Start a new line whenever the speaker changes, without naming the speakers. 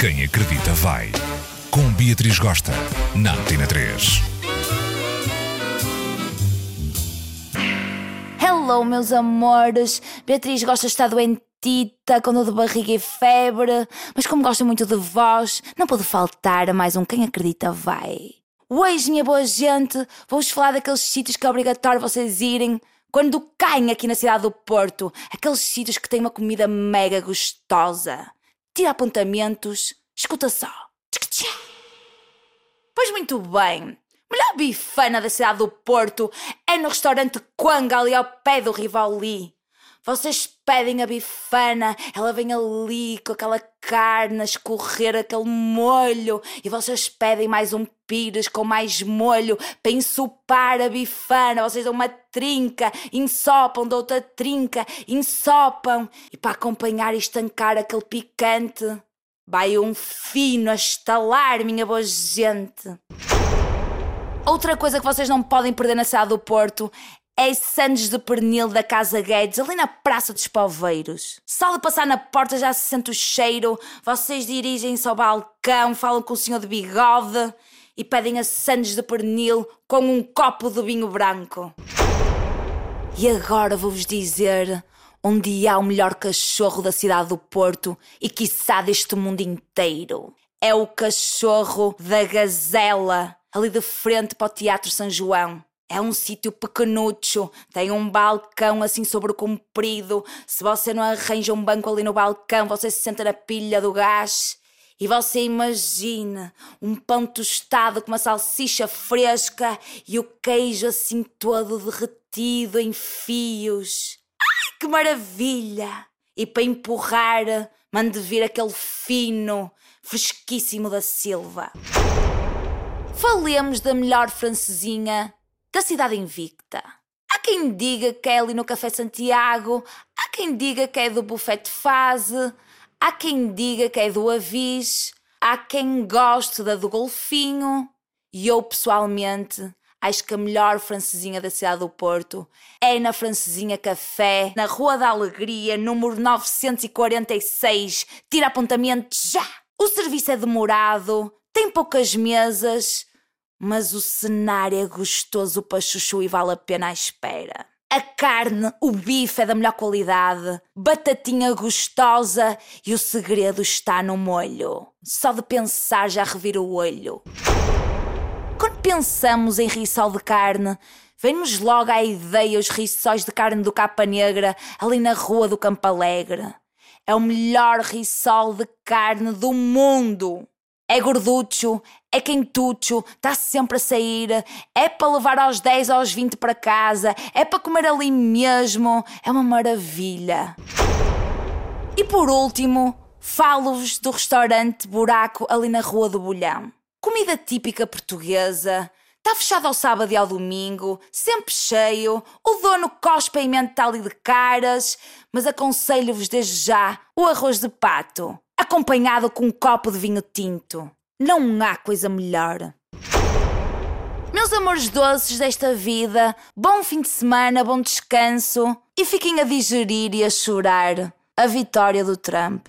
Quem acredita vai. Com Beatriz Gosta, na Antena 3.
Hello, meus amores. Beatriz gosta estar doentita, com dor de barriga e febre, mas como gosta muito de vós, não pode faltar a mais um Quem Acredita Vai. Hoje, minha boa gente, vou-vos falar daqueles sítios que é obrigatório vocês irem quando caem aqui na cidade do Porto. Aqueles sítios que têm uma comida mega gostosa. Tira apontamentos, escuta só. Pois muito bem. Melhor bifana da cidade do Porto é no restaurante Quanga, ali ao pé do Rivoli. Vocês pedem a bifana, ela vem ali com aquela carne a escorrer aquele molho e vocês pedem mais um pires com mais molho para ensopar a bifana. Vocês dão uma trinca, ensopam, dão outra trinca, ensopam e para acompanhar e estancar aquele picante vai um fino a estalar, minha boa gente. Outra coisa que vocês não podem perder na cidade do Porto é Sandes de Pernil da Casa Guedes, ali na Praça dos Poveiros. Só de passar na porta já se sente o cheiro, vocês dirigem-se ao balcão, falam com o senhor de bigode e pedem a Sandes de Pernil com um copo de vinho branco. E agora vou-vos dizer onde há o melhor cachorro da cidade do Porto e quiçá deste mundo inteiro. É o cachorro da Gazela, ali de frente para o Teatro São João. É um sítio pequenucho, tem um balcão assim sobre o comprido. Se você não arranja um banco ali no balcão, você se senta na pilha do gás. E você imagina um pão tostado com uma salsicha fresca e o queijo assim todo derretido em fios. Que maravilha! E para empurrar, mande vir aquele fino, fresquíssimo da Silva. Falemos da melhor francesinha da cidade invicta. Há quem diga que é ali no Café Santiago, há quem diga que é do Buffet Fase, há quem diga que é do Avis, há quem goste da do Golfinho, e eu pessoalmente acho que a melhor francesinha da cidade do Porto é na Francesinha Café, na Rua da Alegria, número 946. Tira apontamento já! O serviço é demorado, tem poucas mesas mas o cenário é gostoso para chuchu e vale a pena a espera. A carne, o bife é da melhor qualidade, batatinha gostosa e o segredo está no molho. Só de pensar já revira o olho. Quando pensamos em rissol de carne, vem-nos logo à ideia os rissóis de carne do Capa Negra ali na rua do Campo Alegre. É o melhor rissol de carne do mundo. É gorducho, é quentucho, está sempre a sair, é para levar aos 10, aos 20 para casa, é para comer ali mesmo, é uma maravilha. E por último, falo-vos do restaurante Buraco ali na Rua do Bolhão. Comida típica portuguesa, Está fechado ao sábado e ao domingo, sempre cheio. O dono cospe em mental e de caras, mas aconselho-vos desde já o arroz de pato acompanhado com um copo de vinho tinto. Não há coisa melhor. Meus amores doces desta vida, bom fim de semana, bom descanso e fiquem a digerir e a chorar a vitória do Trump.